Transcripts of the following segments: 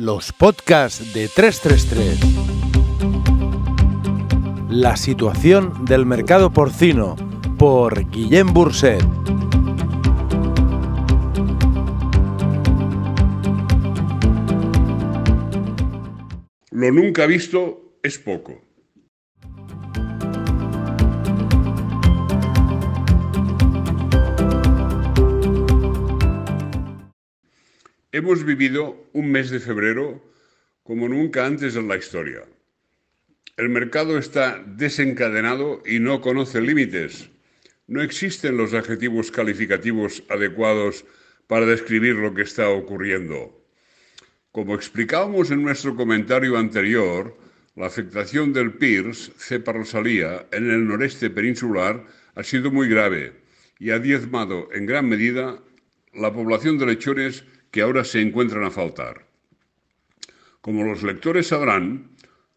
Los podcasts de 333. La situación del mercado porcino por Guillem Burset. Lo nunca visto es poco. Hemos vivido un mes de febrero como nunca antes en la historia. El mercado está desencadenado y no conoce límites. No existen los adjetivos calificativos adecuados para describir lo que está ocurriendo. Como explicábamos en nuestro comentario anterior, la afectación del PIRS, cepa rosalía, en el noreste peninsular ha sido muy grave y ha diezmado en gran medida la población de lechones que ahora se encuentran a faltar. Como los lectores sabrán,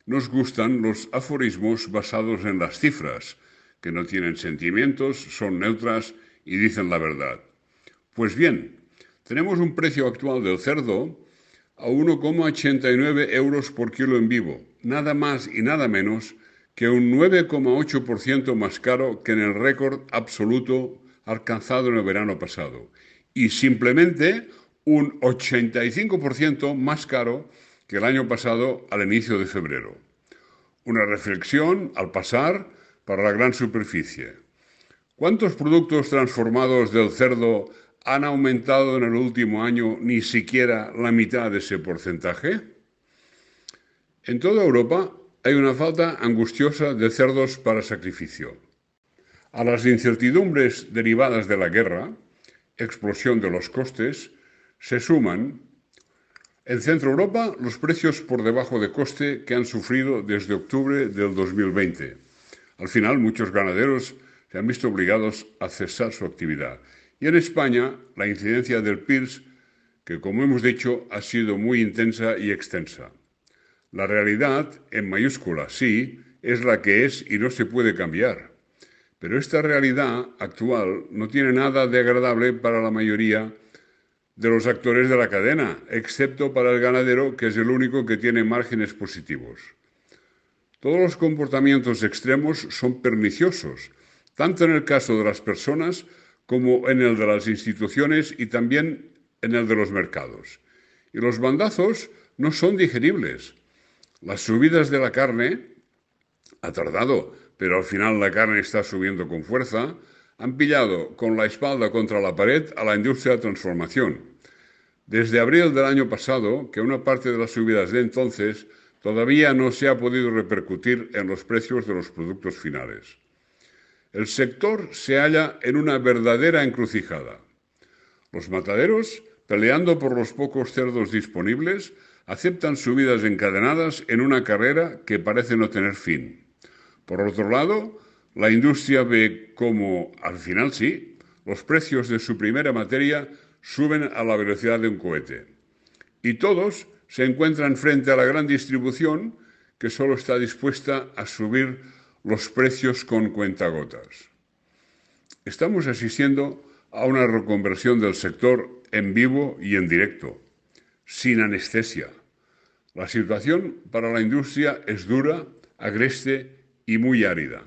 nos gustan los aforismos basados en las cifras, que no tienen sentimientos, son neutras y dicen la verdad. Pues bien, tenemos un precio actual del cerdo a 1,89 euros por kilo en vivo, nada más y nada menos que un 9,8% más caro que en el récord absoluto alcanzado en el verano pasado, y simplemente un 85% más caro que el año pasado al inicio de febrero. Una reflexión al pasar para la gran superficie. ¿Cuántos productos transformados del cerdo han aumentado en el último año ni siquiera la mitad de ese porcentaje? En toda Europa hay una falta angustiosa de cerdos para sacrificio. A las incertidumbres derivadas de la guerra, explosión de los costes, se suman en Centro Europa los precios por debajo de coste que han sufrido desde octubre del 2020. Al final, muchos ganaderos se han visto obligados a cesar su actividad. Y en España, la incidencia del PIRS, que como hemos dicho, ha sido muy intensa y extensa. La realidad, en mayúscula, sí, es la que es y no se puede cambiar. Pero esta realidad actual no tiene nada de agradable para la mayoría de los actores de la cadena, excepto para el ganadero, que es el único que tiene márgenes positivos. Todos los comportamientos extremos son perniciosos, tanto en el caso de las personas como en el de las instituciones y también en el de los mercados. Y los bandazos no son digeribles. Las subidas de la carne, ha tardado, pero al final la carne está subiendo con fuerza, han pillado con la espalda contra la pared a la industria de transformación. Desde abril del año pasado, que una parte de las subidas de entonces todavía no se ha podido repercutir en los precios de los productos finales. El sector se halla en una verdadera encrucijada. Los mataderos, peleando por los pocos cerdos disponibles, aceptan subidas encadenadas en una carrera que parece no tener fin. Por otro lado, la industria ve como, al final sí, los precios de su primera materia suben a la velocidad de un cohete. Y todos se encuentran frente a la gran distribución que solo está dispuesta a subir los precios con cuentagotas. Estamos asistiendo a una reconversión del sector en vivo y en directo, sin anestesia. La situación para la industria es dura, agreste y muy árida.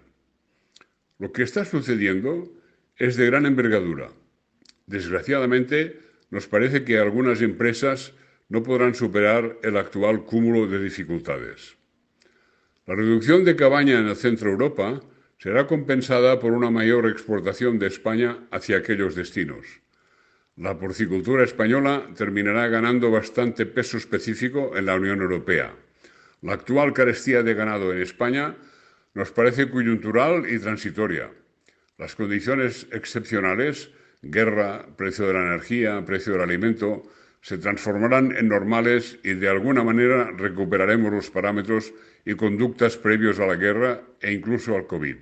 Lo que está sucediendo es de gran envergadura. Desgraciadamente, nos parece que algunas empresas no podrán superar el actual cúmulo de dificultades. La reducción de cabaña en el centro Europa será compensada por una mayor exportación de España hacia aquellos destinos. La porcicultura española terminará ganando bastante peso específico en la Unión Europea. La actual carestía de ganado en España nos parece coyuntural y transitoria. Las condiciones excepcionales, guerra, precio de la energía, precio del alimento, se transformarán en normales y de alguna manera recuperaremos los parámetros y conductas previos a la guerra e incluso al COVID.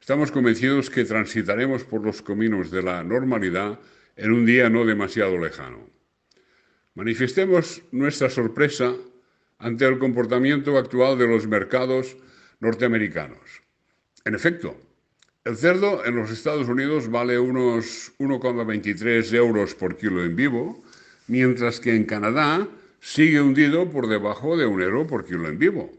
Estamos convencidos que transitaremos por los caminos de la normalidad en un día no demasiado lejano. Manifestemos nuestra sorpresa ante el comportamiento actual de los mercados norteamericanos. En efecto, el cerdo en los Estados Unidos vale unos 1,23 euros por kilo en vivo, mientras que en Canadá sigue hundido por debajo de un euro por kilo en vivo.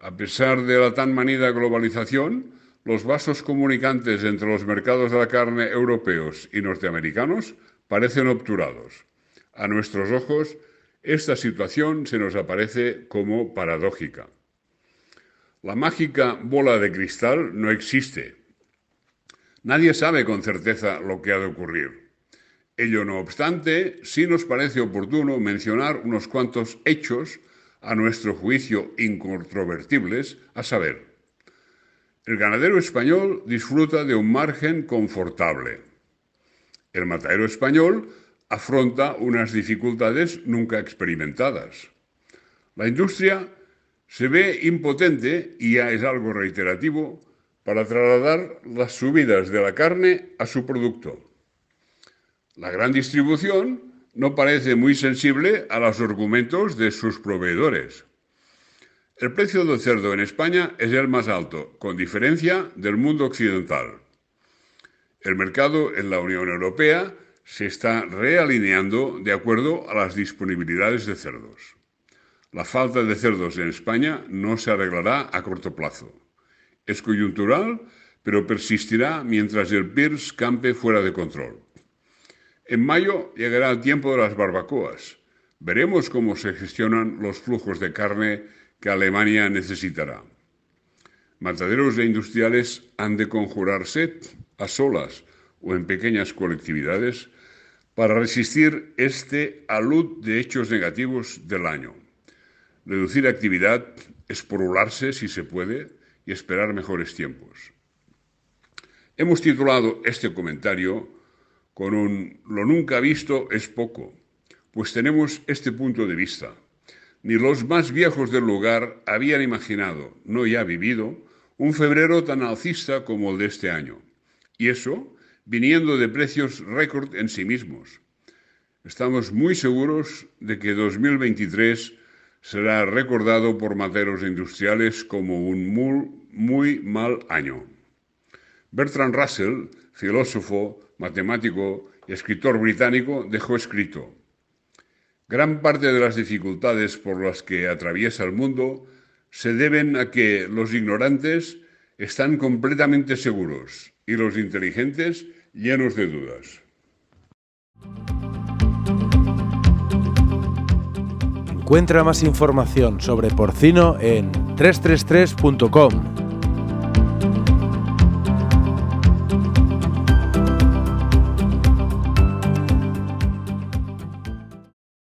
A pesar de la tan manida globalización, los vasos comunicantes entre los mercados de la carne europeos y norteamericanos parecen obturados. A nuestros ojos, esta situación se nos aparece como paradójica. La mágica bola de cristal no existe. Nadie sabe con certeza lo que ha de ocurrir. Ello no obstante, sí nos parece oportuno mencionar unos cuantos hechos, a nuestro juicio incontrovertibles, a saber, el ganadero español disfruta de un margen confortable. El matadero español afronta unas dificultades nunca experimentadas. La industria se ve impotente, y ya es algo reiterativo, para trasladar las subidas de la carne a su producto. La gran distribución no parece muy sensible a los argumentos de sus proveedores. El precio del cerdo en España es el más alto, con diferencia del mundo occidental. El mercado en la Unión Europea se está realineando de acuerdo a las disponibilidades de cerdos. La falta de cerdos en España no se arreglará a corto plazo. Es coyuntural, pero persistirá mientras el PIRS campe fuera de control. En mayo llegará el tiempo de las barbacoas. Veremos cómo se gestionan los flujos de carne que Alemania necesitará. Mataderos e industriales han de conjurarse a solas o en pequeñas colectividades para resistir este alud de hechos negativos del año. Reducir actividad, esporularse si se puede y esperar mejores tiempos. Hemos titulado este comentario con un lo nunca visto es poco, pues tenemos este punto de vista. Ni los más viejos del lugar habían imaginado, no ya vivido, un febrero tan alcista como el de este año. Y eso viniendo de precios récord en sí mismos. Estamos muy seguros de que 2023 será recordado por materos industriales como un muy, muy mal año. Bertrand Russell, filósofo, matemático y escritor británico, dejó escrito, Gran parte de las dificultades por las que atraviesa el mundo se deben a que los ignorantes están completamente seguros y los inteligentes llenos de dudas. Encuentra más información sobre porcino en 333.com.